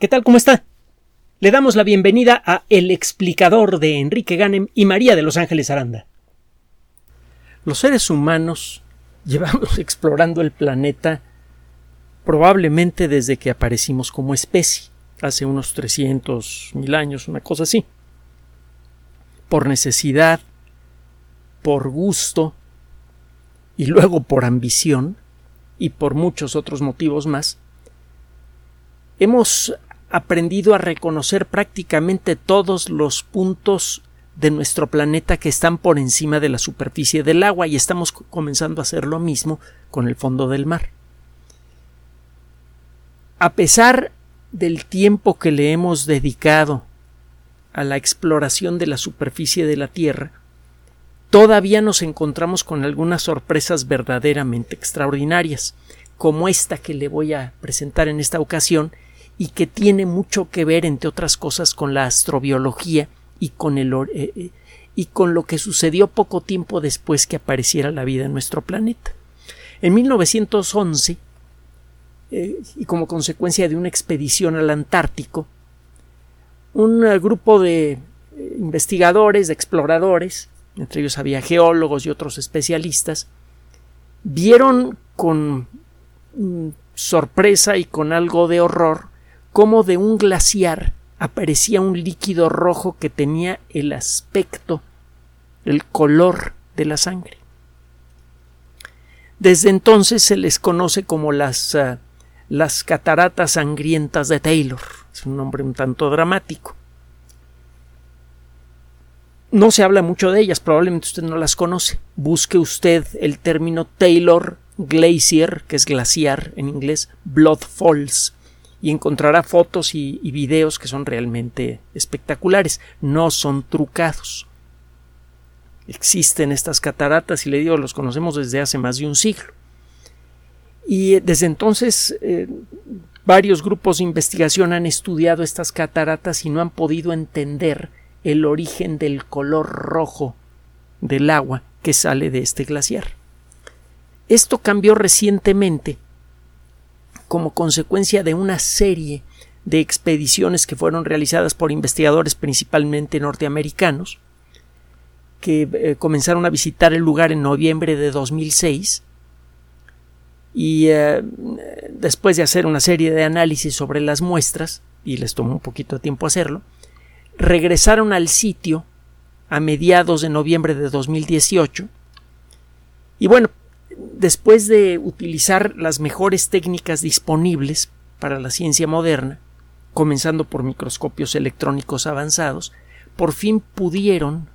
¿Qué tal? ¿Cómo está? Le damos la bienvenida a El explicador de Enrique Ganem y María de Los Ángeles Aranda. Los seres humanos llevamos explorando el planeta probablemente desde que aparecimos como especie, hace unos 300 mil años, una cosa así. Por necesidad, por gusto y luego por ambición y por muchos otros motivos más, hemos aprendido a reconocer prácticamente todos los puntos de nuestro planeta que están por encima de la superficie del agua y estamos comenzando a hacer lo mismo con el fondo del mar. A pesar del tiempo que le hemos dedicado a la exploración de la superficie de la Tierra, todavía nos encontramos con algunas sorpresas verdaderamente extraordinarias, como esta que le voy a presentar en esta ocasión, y que tiene mucho que ver, entre otras cosas, con la astrobiología y con, el, eh, eh, y con lo que sucedió poco tiempo después que apareciera la vida en nuestro planeta. En 1911, eh, y como consecuencia de una expedición al Antártico, un grupo de investigadores, de exploradores, entre ellos había geólogos y otros especialistas, vieron con mm, sorpresa y con algo de horror cómo de un glaciar aparecía un líquido rojo que tenía el aspecto, el color de la sangre. Desde entonces se les conoce como las, ah, las cataratas sangrientas de Taylor. Es un nombre un tanto dramático. No se habla mucho de ellas, probablemente usted no las conoce. Busque usted el término Taylor Glacier, que es glaciar en inglés, Blood Falls, y encontrará fotos y, videos que son realmente espectaculares, no son trucados. Existen estas cataratas y le digo, los conocemos desde hace más de un siglo. Y eh, desde entonces eh, varios grupos de investigación han estudiado estas cataratas y no han podido entender el origen del color rojo del agua que sale de este glaciar. Esto cambió recientemente como consecuencia de una serie de expediciones que fueron realizadas por investigadores principalmente norteamericanos, que eh, comenzaron a visitar el lugar en noviembre de 2006 y eh, después de hacer una serie de análisis sobre las muestras, y les tomó un poquito de tiempo hacerlo, regresaron al sitio a mediados de noviembre de 2018 y bueno, después de utilizar las mejores técnicas disponibles para la ciencia moderna, comenzando por microscopios electrónicos avanzados, por fin pudieron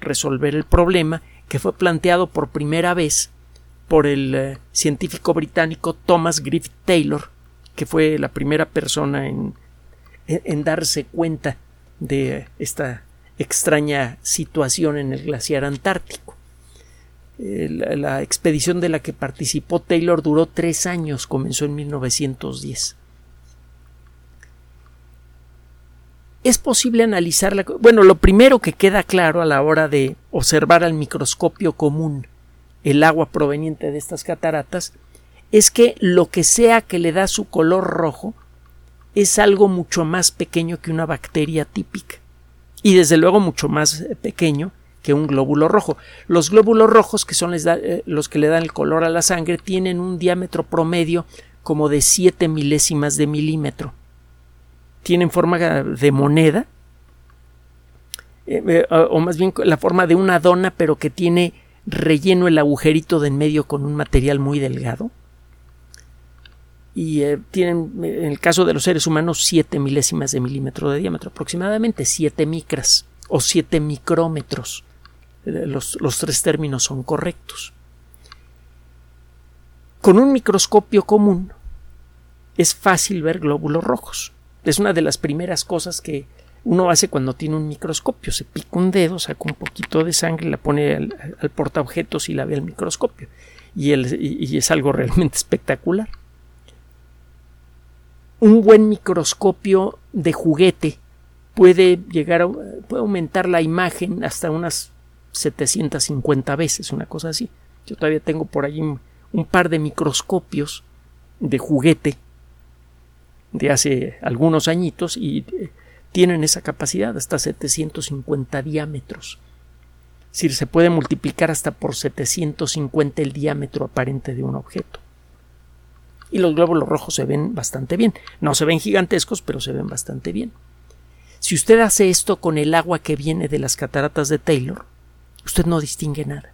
resolver el problema que fue planteado por primera vez por el eh, científico británico Thomas Griffith Taylor, que fue la primera persona en, en darse cuenta de esta extraña situación en el glaciar antártico la, expedición de la que participó Taylor duró tres años, comenzó en 1910. Es posible analizarla. Bueno, lo primero que queda claro a la hora de observar al microscopio común el agua proveniente de estas cataratas es que lo que sea que le da su color rojo es algo mucho más pequeño que una bacteria típica y desde luego mucho más pequeño que un glóbulo rojo. Los glóbulos rojos, que son eh, los que le dan el color a la sangre, tienen un diámetro promedio como de 7 milésimas de milímetro. Tienen forma de moneda, eh, eh, o más bien la forma de una dona, pero que tiene relleno el agujerito de en medio con un material muy delgado. Y tienen, en el caso de los seres humanos, 7 milésimas de milímetro de diámetro, aproximadamente 7 micras o 7 micrómetros. Eh, los, tres términos son correctos. Con un microscopio común es fácil ver glóbulos rojos. Es una de las primeras cosas que uno hace cuando tiene un microscopio. Se pica un dedo, saca un poquito de sangre, la pone al, portaobjetos y la ve al microscopio. Y, y, es algo realmente espectacular. Un buen microscopio de juguete puede llegar a puede aumentar la imagen hasta unas 750 veces, una cosa así. Yo todavía tengo por ahí un, par de microscopios de juguete de hace algunos añitos y eh, tienen esa capacidad hasta 750 diámetros. Es decir, se puede multiplicar hasta por 750 el diámetro aparente de un objeto. Y los glóbulos rojos se ven bastante bien. No se ven gigantescos, pero se ven bastante bien. Si usted hace esto con el agua que viene de las cataratas de Taylor, usted no distingue nada.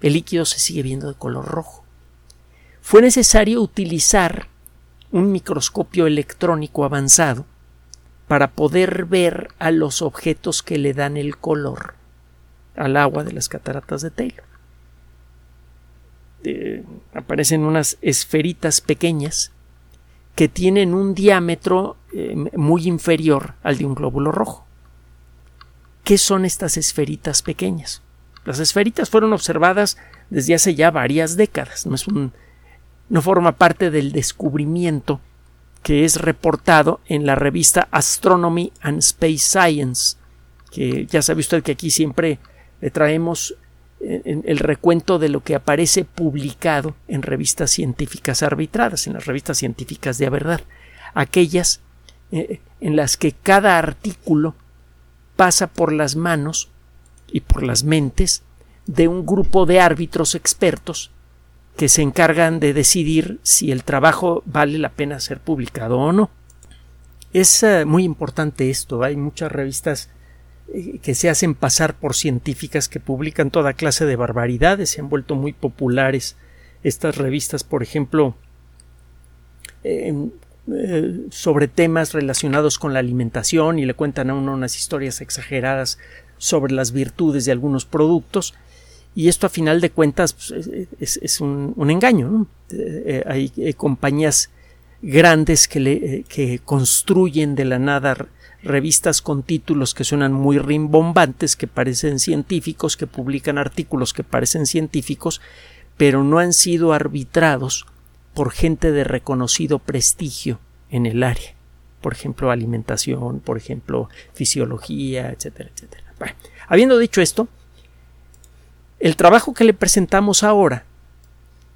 El líquido se sigue viendo de color rojo. Fue necesario utilizar un microscopio electrónico avanzado para poder ver a los objetos que le dan el color al agua de las cataratas de Taylor. Eh, aparecen unas esferitas pequeñas que tienen un diámetro eh, muy inferior al de un glóbulo rojo. ¿Qué son estas esferitas pequeñas? Las esferitas fueron observadas desde hace ya varias décadas. No, forma parte del descubrimiento que es reportado en la revista Astronomy and Space Science, que ya sabe usted que aquí siempre le traemos el recuento de lo que aparece publicado en revistas científicas arbitradas, en las revistas científicas de verdad, aquellas eh, en las que cada artículo pasa por las manos y por las mentes de un grupo de árbitros expertos que se encargan de decidir si el trabajo vale la pena ser publicado o no. Es eh, muy importante esto. Hay muchas revistas eh, que se hacen pasar por científicas que publican toda clase de barbaridades, se han vuelto muy populares estas revistas, por ejemplo, eh, sobre temas relacionados con la alimentación y le cuentan a uno unas historias exageradas sobre las virtudes de algunos productos y esto a final de cuentas pues, es, un, engaño. Eh, hay compañías grandes que construyen de la nada revistas con títulos que suenan muy rimbombantes, que parecen científicos, que publican artículos que parecen científicos, pero no han sido arbitrados por gente de reconocido prestigio en el área. Por ejemplo, alimentación, por ejemplo, fisiología, etcétera, etcétera. habiendo dicho esto, el trabajo que le presentamos ahora,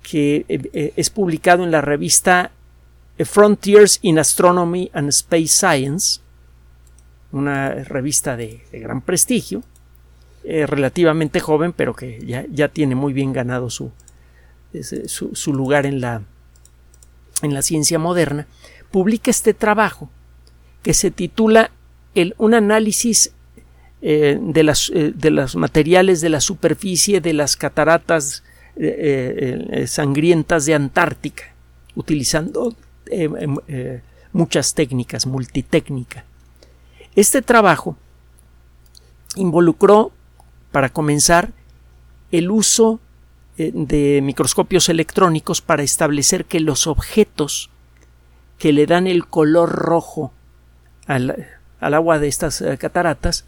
que eh, eh, es publicado en la revista Frontiers in Astronomy and Space Science, una revista de, gran prestigio, eh, relativamente joven, pero que ya, tiene muy bien ganado su, su, lugar en la, en la ciencia moderna, publica este trabajo que se titula el, Un análisis eh, de, las, eh, de, los materiales de la superficie de las cataratas sangrientas de Antártica, utilizando muchas técnicas, multitécnica. Este trabajo involucró, para comenzar, el uso eh, de microscopios electrónicos para establecer que los objetos que le dan el color rojo al, agua de estas eh, cataratas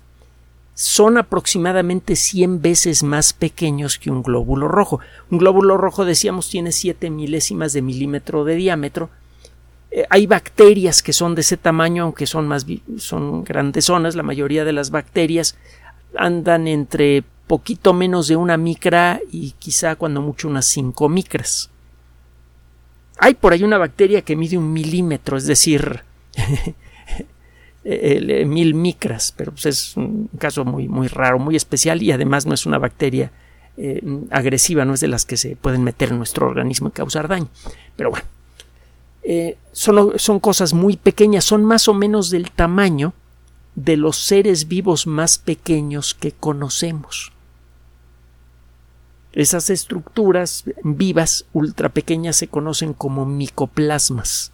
son aproximadamente 100 veces más pequeños que un glóbulo rojo. Un glóbulo rojo, decíamos, tiene 7 milésimas de milímetro de diámetro eh, hay bacterias que son de ese tamaño, aunque son más son grandes zonas. La mayoría de las bacterias andan entre poquito menos de una micra y quizá cuando mucho unas 5 micras. Hay por ahí una bacteria que mide un milímetro, es decir, mil micras, pero pues es un caso muy, muy raro, muy especial y además no es una bacteria eh, agresiva, no es de las que se pueden meter en nuestro organismo y causar daño. Pero bueno, eh, son, son cosas muy pequeñas, son más o menos del tamaño de los seres vivos más pequeños que conocemos. Esas estructuras vivas ultra pequeñas se conocen como micoplasmas.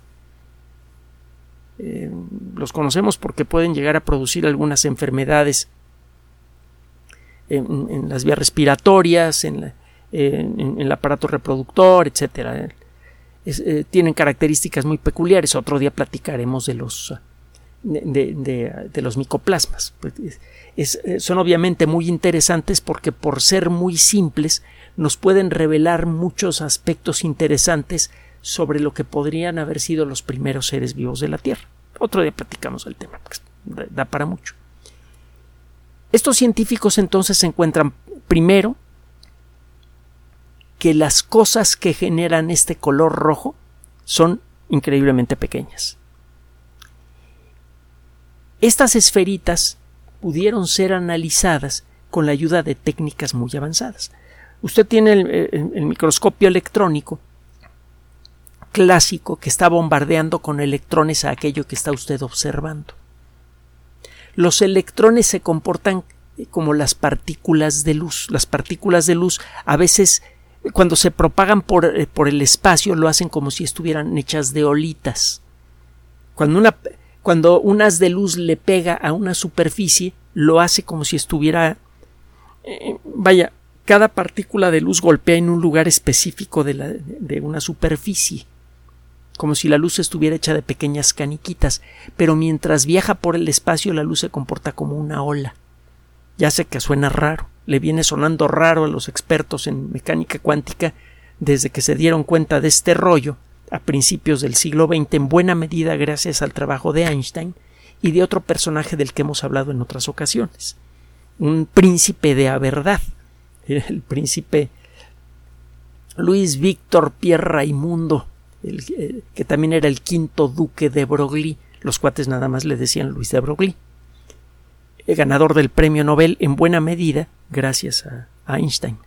Eh, los conocemos porque pueden llegar a producir algunas enfermedades en, las vías respiratorias, en, el aparato reproductor, etcétera. Eh, tienen características muy peculiares. Otro día platicaremos de los, de, los micoplasmas. Pues, eh, son obviamente muy interesantes porque por ser muy simples nos pueden revelar muchos aspectos interesantes sobre lo que podrían haber sido los primeros seres vivos de la Tierra. Otro día platicamos el tema, pues, da para mucho. Estos científicos entonces encuentran primero que las cosas que generan este color rojo son increíblemente pequeñas. Estas esferitas pudieron ser analizadas con la ayuda de técnicas muy avanzadas. Usted tiene el, microscopio electrónico clásico que está bombardeando con electrones a aquello que está usted observando. Los electrones se comportan como las partículas de luz. Las partículas de luz a veces cuando se propagan por, eh, por el espacio lo hacen como si estuvieran hechas de olitas. Cuando, una, cuando un haz de luz le pega a una superficie, lo hace como si estuviera. Eh, vaya, cada partícula de luz golpea en un lugar específico de, la, de una superficie, como si la luz estuviera hecha de pequeñas caniquitas, pero mientras viaja por el espacio la luz se comporta como una ola. Ya sé que suena raro, le viene sonando raro a los expertos en mecánica cuántica desde que se dieron cuenta de este rollo a principios del siglo XX en buena medida gracias al trabajo de Einstein y de otro personaje del que hemos hablado en otras ocasiones, un príncipe de la verdad, el príncipe Luis Víctor Pierre Raimundo, el, que también era el quinto duque de Broglie, los cuates nada más le decían Luis de Broglie, ganador del premio Nobel en buena medida gracias a, Einstein.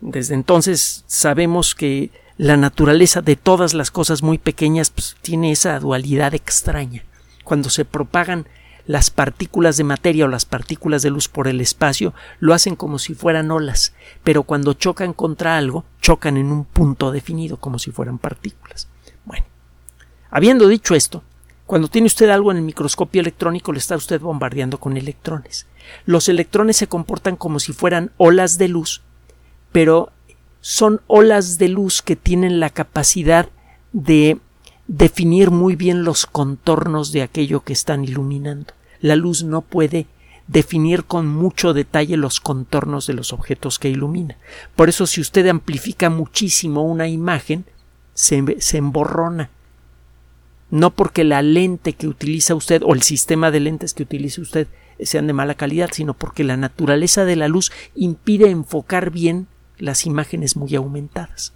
Desde entonces sabemos que la naturaleza de todas las cosas muy pequeñas pues, tiene esa dualidad extraña. Cuando se propagan las partículas de materia o las partículas de luz por el espacio, lo hacen como si fueran olas, pero cuando chocan contra algo, chocan en un punto definido, como si fueran partículas. Bueno, habiendo dicho esto, cuando tiene usted algo en el microscopio electrónico, le está usted bombardeando con electrones. Los electrones se comportan como si fueran olas de luz, pero son olas de luz que tienen la capacidad de definir muy bien los contornos de aquello que están iluminando. La luz no puede definir con mucho detalle los contornos de los objetos que ilumina. Por eso si usted amplifica muchísimo una imagen, se, se emborrona no porque la lente que utiliza usted o el sistema de lentes que utilice usted sean de mala calidad, sino porque la naturaleza de la luz impide enfocar bien las imágenes muy aumentadas.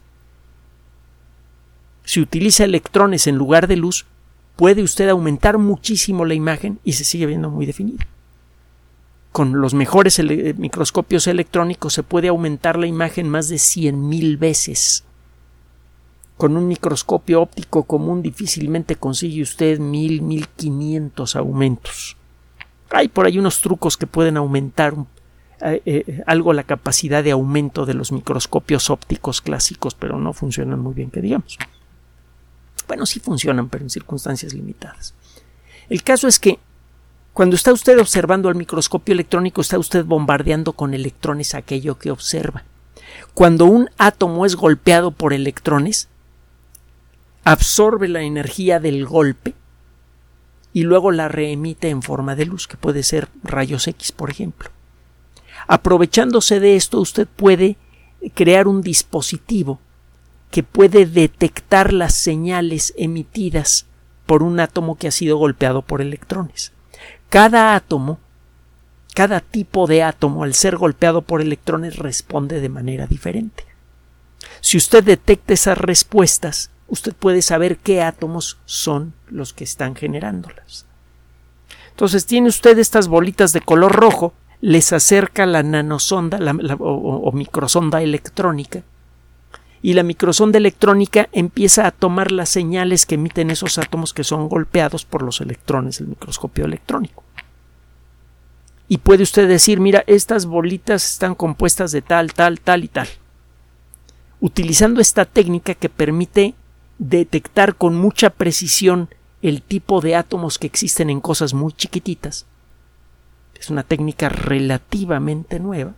Si utiliza electrones en lugar de luz, puede usted aumentar muchísimo la imagen y se sigue viendo muy definida. Con los mejores microscopios electrónicos se puede aumentar la imagen más de cien mil veces con un microscopio óptico común difícilmente consigue usted mil, mil quinientos aumentos. Hay por ahí unos trucos que pueden aumentar eh, eh, algo la capacidad de aumento de los microscopios ópticos clásicos, pero no funcionan muy bien, que digamos. Bueno, sí funcionan, pero en circunstancias limitadas. El caso es que cuando está usted observando al microscopio electrónico, está usted bombardeando con electrones aquello que observa. Cuando un átomo es golpeado por electrones, absorbe la energía del golpe y luego la reemite en forma de luz, que puede ser rayos X, por ejemplo. Aprovechándose de esto, usted puede crear un dispositivo que puede detectar las señales emitidas por un átomo que ha sido golpeado por electrones. Cada átomo, cada tipo de átomo, al ser golpeado por electrones, responde de manera diferente. Si usted detecta esas respuestas, usted puede saber qué átomos son los que están generándolas. Entonces tiene usted estas bolitas de color rojo, les acerca la nanosonda o, microsonda electrónica y la microsonda electrónica empieza a tomar las señales que emiten esos átomos que son golpeados por los electrones del microscopio electrónico. Y puede usted decir, mira, estas bolitas están compuestas de tal, tal, tal y tal. Utilizando esta técnica que permite detectar con mucha precisión el tipo de átomos que existen en cosas muy chiquititas. Es una técnica relativamente nueva.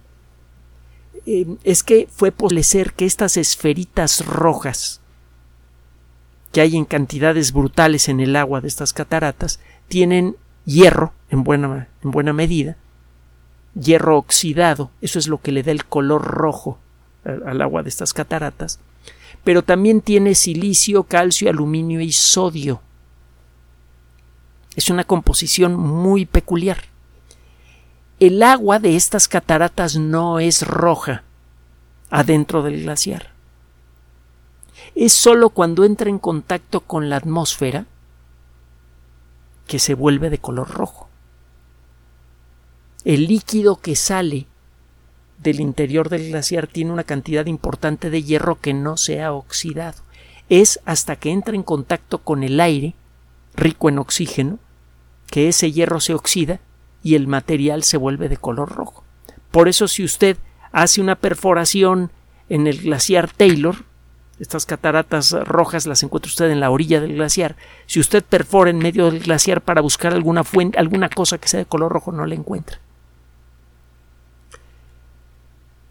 Eh, es que fue ser que estas esferitas rojas que hay en cantidades brutales en el agua de estas cataratas tienen hierro en buena, en buena medida, hierro oxidado, eso es lo que le da el color rojo al agua de estas cataratas, pero también tiene silicio, calcio, aluminio y sodio. Es una composición muy peculiar. El agua de estas cataratas no es roja adentro del glaciar. Es sólo cuando entra en contacto con la atmósfera que se vuelve de color rojo. El líquido que sale del interior del glaciar tiene una cantidad importante de hierro que no se ha oxidado. Es hasta que entra en contacto con el aire, rico en oxígeno, que ese hierro se oxida y el material se vuelve de color rojo. Por eso si usted hace una perforación en el glaciar Taylor, estas cataratas rojas las encuentra usted en la orilla del glaciar. Si usted perfora en medio del glaciar para buscar alguna fuente, alguna cosa que sea de color rojo, no la encuentra.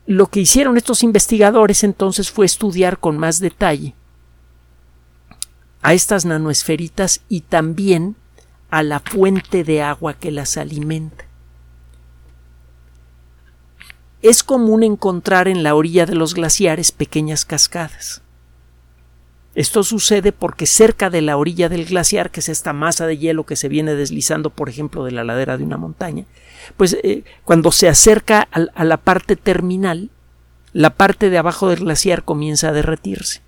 Lo que hicieron estos investigadores entonces fue estudiar con más detalle a estas nanoesferitas y también a la fuente de agua que las alimenta. Es común encontrar en la orilla de los glaciares pequeñas cascadas. Esto sucede porque cerca de la orilla del glaciar, que es esta masa de hielo que se viene deslizando, por ejemplo, de la ladera de una montaña, pues eh, cuando se acerca a, a la parte terminal, la parte de abajo del glaciar comienza a derretirse.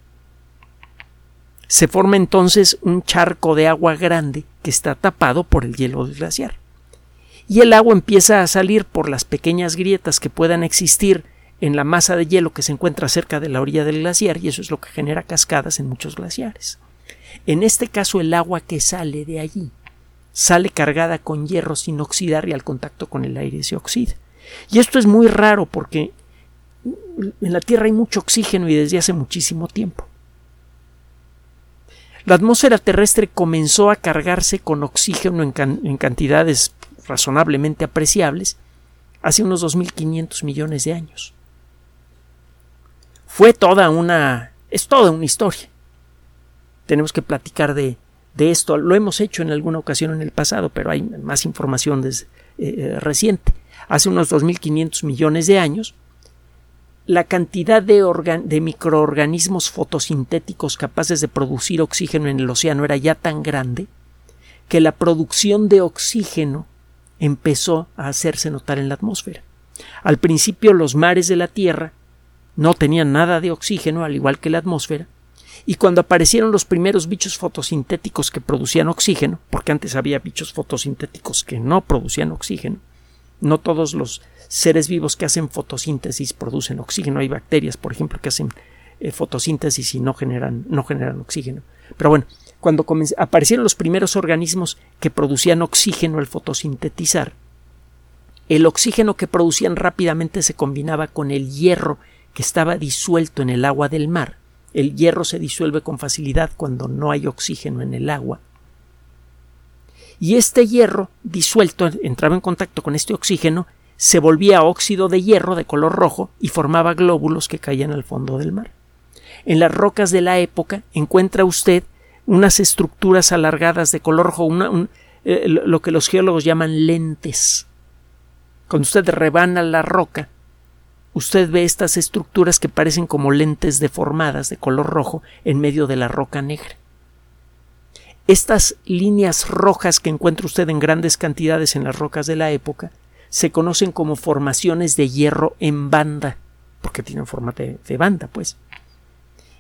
Se forma entonces un charco de agua grande que está tapado por el hielo del glaciar. Y el agua empieza a salir por las pequeñas grietas que puedan existir en la masa de hielo que se encuentra cerca de la orilla del glaciar y eso es lo que genera cascadas en muchos glaciares. En este caso el agua que sale de allí sale cargada con hierro sin oxidar y al contacto con el aire se oxida. Y esto es muy raro porque en la Tierra hay mucho oxígeno y desde hace muchísimo tiempo. La atmósfera terrestre comenzó a cargarse con oxígeno en, cantidades razonablemente apreciables hace unos 2.500 millones de años fue toda una. es toda una historia. Tenemos que platicar de, de esto. Lo hemos hecho en alguna ocasión en el pasado, pero hay más información desde, eh, eh, reciente. Hace unos 2.500 millones de años, la cantidad de, microorganismos fotosintéticos capaces de producir oxígeno en el océano era ya tan grande que la producción de oxígeno empezó a hacerse notar en la atmósfera. Al principio los mares de la Tierra no tenían nada de oxígeno, al igual que la atmósfera, y cuando aparecieron los primeros bichos fotosintéticos que producían oxígeno, porque antes había bichos fotosintéticos que no producían oxígeno, no todos los seres vivos que hacen fotosíntesis producen oxígeno, hay bacterias, por ejemplo, que hacen eh, fotosíntesis y no generan, no generan oxígeno. Pero bueno, cuando aparecieron los primeros organismos que producían oxígeno al fotosintetizar, el oxígeno que producían rápidamente se combinaba con el hierro que estaba disuelto en el agua del mar. El hierro se disuelve con facilidad cuando no hay oxígeno en el agua. Y este hierro disuelto entraba en contacto con este oxígeno, se volvía óxido de hierro de color rojo y formaba glóbulos que caían al fondo del mar. En las rocas de la época encuentra usted unas estructuras alargadas de color rojo, eh, lo que los geólogos llaman lentes. Cuando usted rebana la roca, usted ve estas estructuras que parecen como lentes deformadas de color rojo en medio de la roca negra. Estas líneas rojas que encuentra usted en grandes cantidades en las rocas de la época se conocen como formaciones de hierro en banda, porque tienen forma de, de banda, pues.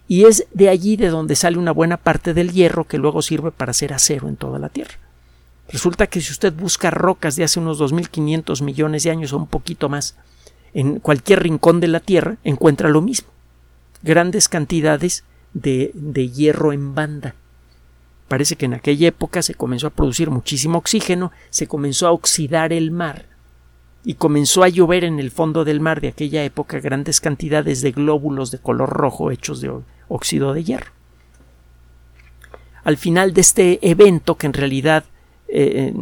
Y es de allí de donde sale una buena parte del hierro que luego sirve para hacer acero en toda la Tierra. Resulta que si usted busca rocas de hace unos 2.500 millones de años o un poquito más, en cualquier rincón de la Tierra encuentra lo mismo. Grandes cantidades de, de hierro en banda. Parece que en aquella época se comenzó a producir muchísimo oxígeno, se comenzó a oxidar el mar y comenzó a llover en el fondo del mar de aquella época grandes cantidades de glóbulos de color rojo hechos de óxido de hierro. Al final de este evento, que en realidad eh,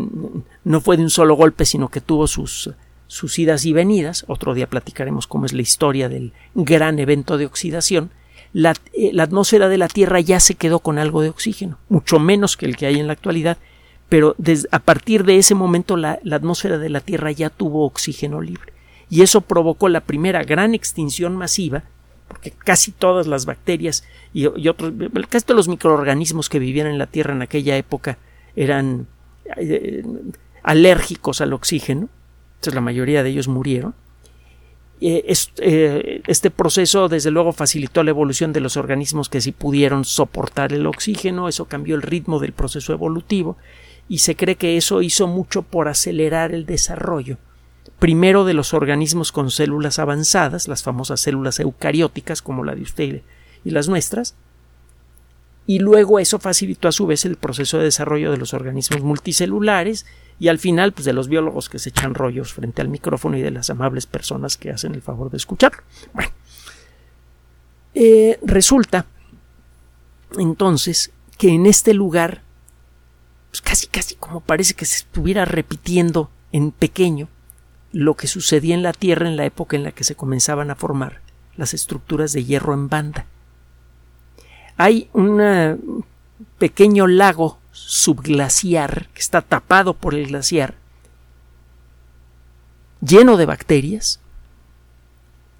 no fue de un solo golpe, sino que tuvo sus sus idas y venidas, otro día platicaremos cómo es la historia del gran evento de oxidación, la, eh, atmósfera de la Tierra ya se quedó con algo de oxígeno, mucho menos que el que hay en la actualidad, pero a partir de ese momento la, atmósfera de la Tierra ya tuvo oxígeno libre. Y eso provocó la primera gran extinción masiva, porque casi todas las bacterias y, otros, casi todos los microorganismos que vivían en la Tierra en aquella época eran eh, alérgicos al oxígeno, la mayoría de ellos murieron. Eh, eh, este proceso, desde luego, facilitó la evolución de los organismos que sí pudieron soportar el oxígeno, eso cambió el ritmo del proceso evolutivo y se cree que eso hizo mucho por acelerar el desarrollo primero de los organismos con células avanzadas, las famosas células eucarióticas como la de usted y las nuestras, y luego eso facilitó a su vez el proceso de desarrollo de los organismos multicelulares y al final pues de los biólogos que se echan rollos frente al micrófono y de las amables personas que hacen el favor de escucharlo. Bueno, eh, resulta entonces que en este lugar casi casi como parece que se estuviera repitiendo en pequeño lo que sucedía en la Tierra en la época en la que se comenzaban a formar las estructuras de hierro en banda. Hay un pequeño lago subglaciar que está tapado por el glaciar, lleno de bacterias,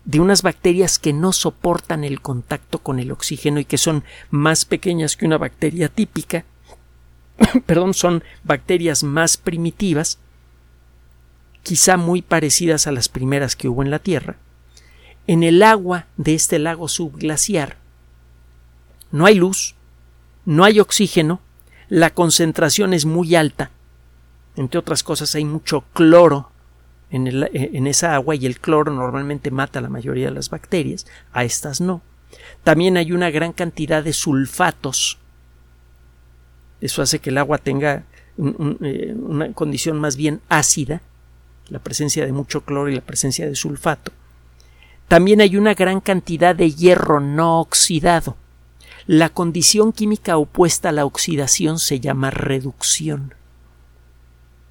de unas bacterias que no soportan el contacto con el oxígeno y que son más pequeñas que una bacteria típica, perdón, son bacterias más primitivas quizá muy parecidas a las primeras que hubo en la Tierra, en el agua de este lago subglaciar no hay luz, no hay oxígeno, la concentración es muy alta, entre otras cosas hay mucho cloro en, en, esa agua y el cloro normalmente mata a la mayoría de las bacterias, a estas no. También hay una gran cantidad de sulfatos. Eso hace que el agua tenga eh, una condición más bien ácida la presencia de mucho cloro y la presencia de sulfato. También hay una gran cantidad de hierro no oxidado. La condición química opuesta a la oxidación se llama reducción.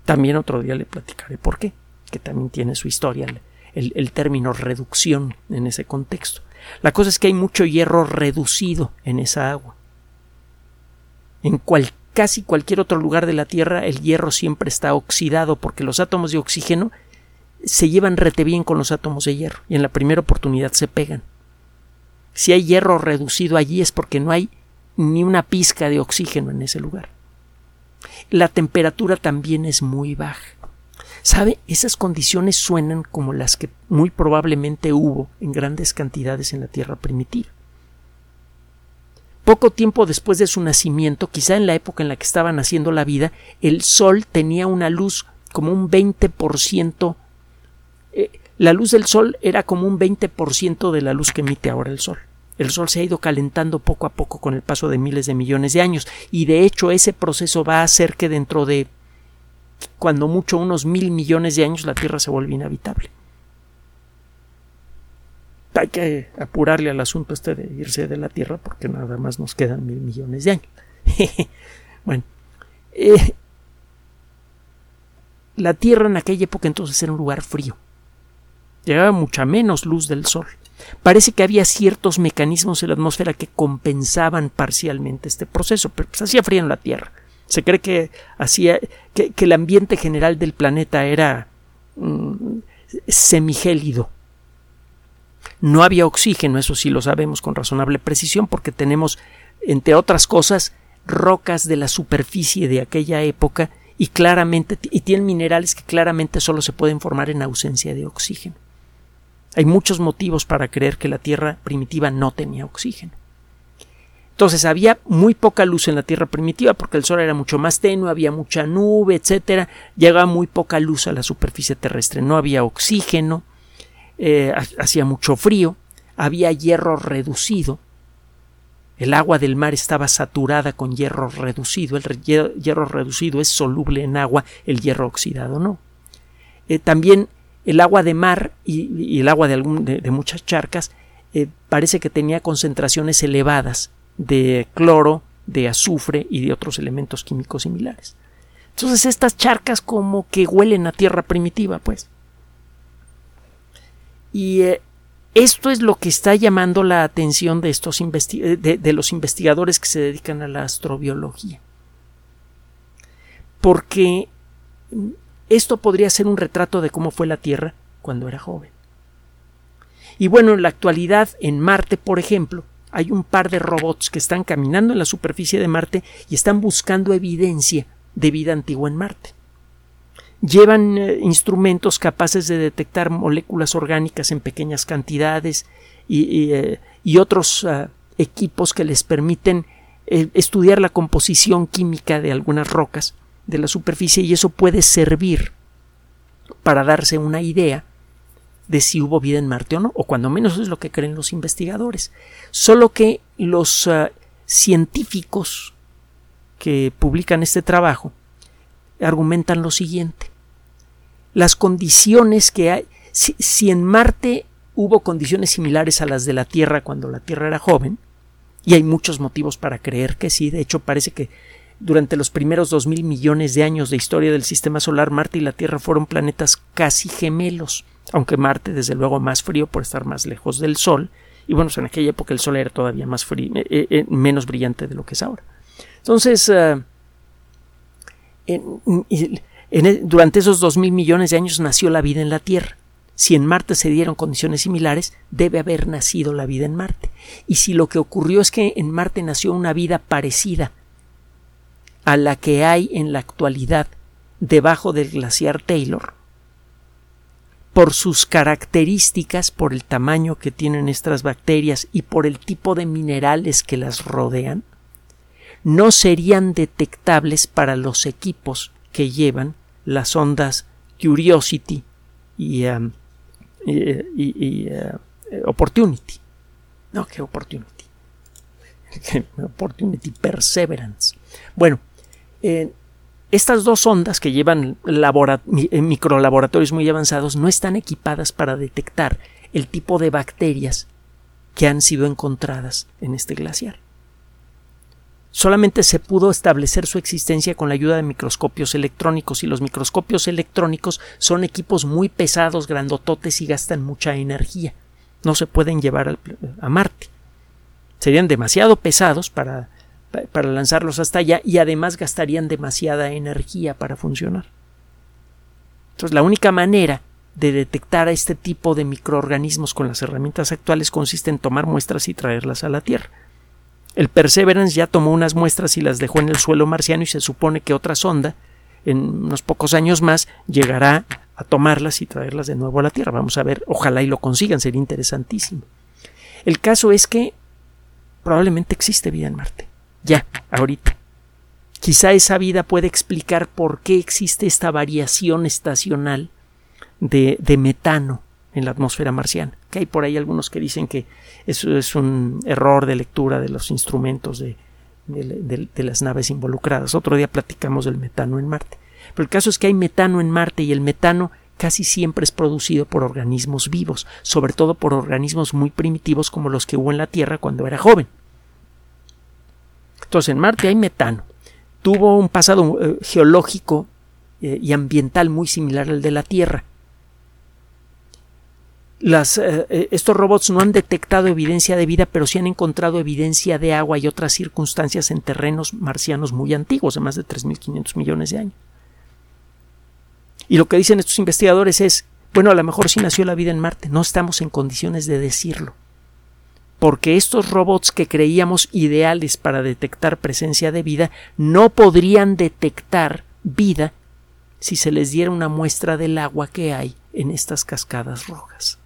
También otro día le platicaré por qué, que también tiene su historia el, el término reducción en ese contexto. La cosa es que hay mucho hierro reducido en esa agua. En cualquier casi cualquier otro lugar de la Tierra el hierro siempre está oxidado porque los átomos de oxígeno se llevan rete bien con los átomos de hierro y en la primera oportunidad se pegan. Si hay hierro reducido allí es porque no hay ni una pizca de oxígeno en ese lugar. La temperatura también es muy baja. ¿Sabe? Esas condiciones suenan como las que muy probablemente hubo en grandes cantidades en la Tierra primitiva. Poco tiempo después de su nacimiento, quizá en la época en la que estaba naciendo la vida, el Sol tenía una luz como un 20%. Eh, la luz del Sol era como un 20% de la luz que emite ahora el Sol. El Sol se ha ido calentando poco a poco con el paso de miles de millones de años y de hecho ese proceso va a hacer que dentro de cuando mucho unos mil millones de años la Tierra se vuelva inhabitable hay que apurarle al asunto este de irse de la Tierra porque nada más nos quedan mil millones de años. bueno, eh, la Tierra en aquella época entonces era un lugar frío. Llegaba mucha menos luz del Sol. Parece que había ciertos mecanismos en la atmósfera que compensaban parcialmente este proceso, pero pues hacía frío en la Tierra. Se cree que hacía que, el ambiente general del planeta era mm, semigélido no había oxígeno, eso sí lo sabemos con razonable precisión porque tenemos, entre otras cosas, rocas de la superficie de aquella época y claramente y tienen minerales que claramente solo se pueden formar en ausencia de oxígeno. Hay muchos motivos para creer que la Tierra primitiva no tenía oxígeno. Entonces había muy poca luz en la Tierra primitiva porque el Sol era mucho más tenue, había mucha nube, etcétera, llegaba muy poca luz a la superficie terrestre, no había oxígeno, eh, hacía mucho frío, había hierro reducido, el agua del mar estaba saturada con hierro reducido, el hierro reducido es soluble en agua, el hierro oxidado no. Eh, también el agua de mar y, el agua de, muchas charcas eh, parece que tenía concentraciones elevadas de cloro, de azufre y de otros elementos químicos similares. Entonces estas charcas como que huelen a tierra primitiva, pues. Y eh, esto es lo que está llamando la atención de, estos de, los investigadores que se dedican a la astrobiología. Porque esto podría ser un retrato de cómo fue la Tierra cuando era joven. Y bueno, en la actualidad, en Marte, por ejemplo, hay un par de robots que están caminando en la superficie de Marte y están buscando evidencia de vida antigua en Marte llevan eh, instrumentos capaces de detectar moléculas orgánicas en pequeñas cantidades y, eh, otros ah, equipos que les permiten eh, estudiar la composición química de algunas rocas de la superficie y eso puede servir para darse una idea de si hubo vida en Marte o no, o cuando menos es lo que creen los investigadores. Solo que los uh, científicos que publican este trabajo argumentan lo siguiente. Las condiciones que hay, si, en Marte hubo condiciones similares a las de la Tierra cuando la Tierra era joven, y hay muchos motivos para creer que sí, de hecho parece que durante los primeros dos mil millones de años de historia del sistema solar, Marte y la Tierra fueron planetas casi gemelos, aunque Marte, desde luego, más frío por estar más lejos del Sol, y bueno, en aquella época el Sol era todavía más frío, eh, eh, eh, menos brillante de lo que es ahora. Entonces, uh, durante esos dos mil millones de años nació la vida en la Tierra. Si en Marte se dieron condiciones similares, debe haber nacido la vida en Marte. Y si lo que ocurrió es que en Marte nació una vida parecida a la que hay en la actualidad debajo del glaciar Taylor, por sus características, por el tamaño que tienen estas bacterias y por el tipo de minerales que las rodean, no serían detectables para los equipos que llevan las ondas Curiosity y, um, uh, Opportunity. No, que Opportunity. Opportunity Perseverance. Bueno, eh, estas dos ondas que llevan eh, microlaboratorios muy avanzados no están equipadas para detectar el tipo de bacterias que han sido encontradas en este glaciar. Solamente se pudo establecer su existencia con la ayuda de microscopios electrónicos y los microscopios electrónicos son equipos muy pesados, grandototes y gastan mucha energía. No se pueden llevar a Marte. Serían demasiado pesados para para lanzarlos hasta allá y además gastarían demasiada energía para funcionar. Entonces la única manera de detectar a este tipo de microorganismos con las herramientas actuales consiste en tomar muestras y traerlas a la Tierra. El Perseverance ya tomó unas muestras y las dejó en el suelo marciano y se supone que otra sonda en unos pocos años más llegará a tomarlas y traerlas de nuevo a la Tierra. Vamos a ver, ojalá y lo consigan, sería interesantísimo. El caso es que probablemente existe vida en Marte ya, ahorita. Quizá esa vida puede explicar por qué existe esta variación estacional de, de metano en la atmósfera marciana. Que hay por ahí algunos que dicen que eso es un error de lectura de los instrumentos de, las naves involucradas. Otro día platicamos del metano en Marte. Pero el caso es que hay metano en Marte y el metano casi siempre es producido por organismos vivos, sobre todo por organismos muy primitivos como los que hubo en la Tierra cuando era joven. Entonces, en Marte hay metano. Tuvo un pasado eh, geológico eh, y ambiental muy similar al de la Tierra. Las, eh, estos robots no han detectado evidencia de vida, pero sí han encontrado evidencia de agua y otras circunstancias en terrenos marcianos muy antiguos, de más de 3.500 millones de años. Y lo que dicen estos investigadores es, bueno, a lo mejor sí nació la vida en Marte, no estamos en condiciones de decirlo porque estos robots que creíamos ideales para detectar presencia de vida no podrían detectar vida si se les diera una muestra del agua que hay en estas cascadas rojas.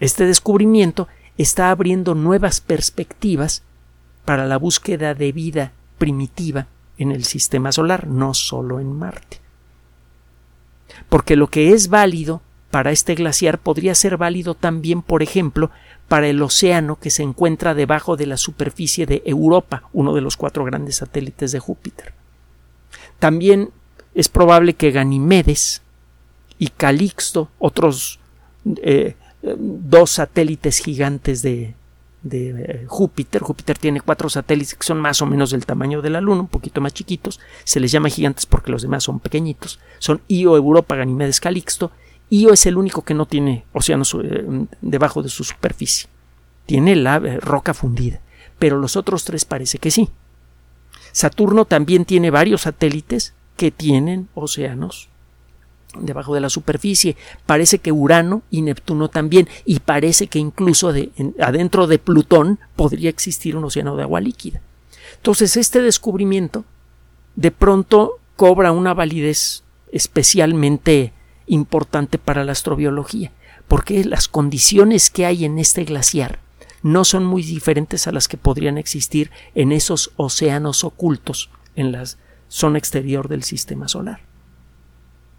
Este descubrimiento está abriendo nuevas perspectivas para la búsqueda de vida primitiva en el sistema solar, no solo en Marte. Porque lo que es válido para este glaciar podría ser válido también, por ejemplo, para el océano que se encuentra debajo de la superficie de Europa, uno de los cuatro grandes satélites de Júpiter. También es probable que Ganimedes y Calixto, otros eh, dos satélites gigantes de, de eh, Júpiter. Júpiter tiene cuatro satélites que son más o menos del tamaño de la Luna, un poquito más chiquitos. Se les llama gigantes porque los demás son pequeñitos. Son Io, Europa, Ganimedes, Calixto Io es el único que no tiene océanos eh, debajo de su superficie. Tiene la eh, roca fundida, pero los otros tres parece que sí. Saturno también tiene varios satélites que tienen océanos debajo de la superficie. Parece que Urano y Neptuno también, y parece que incluso adentro de Plutón podría existir un océano de agua líquida. Entonces, este descubrimiento de pronto cobra una validez especialmente importante para la astrobiología, porque las condiciones que hay en este glaciar no son muy diferentes a las que podrían existir en esos océanos ocultos en la zona exterior del sistema solar.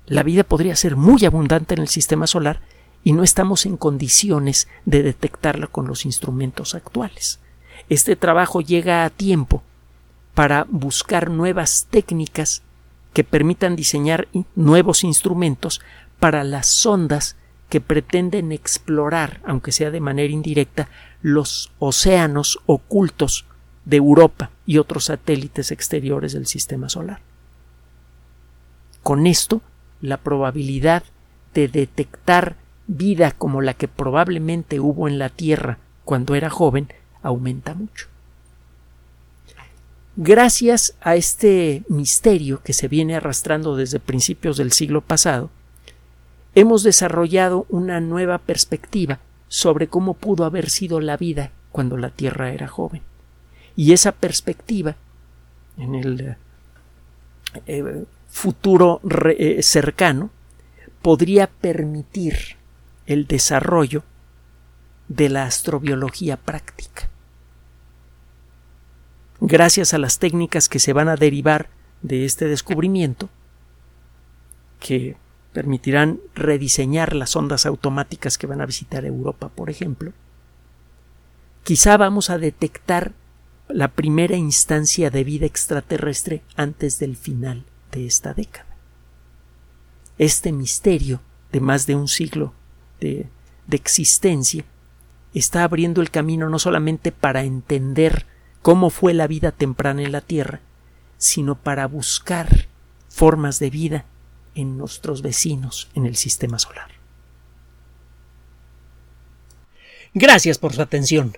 La vida podría ser muy abundante en el sistema solar y no estamos en condiciones de detectarla con los instrumentos actuales. Este trabajo llega a tiempo para buscar nuevas técnicas que permitan diseñar nuevos instrumentos para las sondas que pretenden explorar, aunque sea de manera indirecta, los océanos ocultos de Europa y otros satélites exteriores del sistema solar. Con esto, la probabilidad de detectar vida como la que probablemente hubo en la Tierra cuando era joven aumenta mucho. Gracias a este misterio que se viene arrastrando desde principios del siglo pasado, hemos desarrollado una nueva perspectiva sobre cómo pudo haber sido la vida cuando la Tierra era joven. Y esa perspectiva, en el eh, futuro eh, cercano, podría permitir el desarrollo de la astrobiología práctica. Gracias a las técnicas que se van a derivar de este descubrimiento, que permitirán rediseñar las ondas automáticas que van a visitar Europa, por ejemplo, quizá vamos a detectar la primera instancia de vida extraterrestre antes del final de esta década. Este misterio de más de un siglo de, de existencia está abriendo el camino no solamente para entender cómo fue la vida temprana en la Tierra, sino para buscar formas de vida en nuestros vecinos en el sistema solar. Gracias por su atención.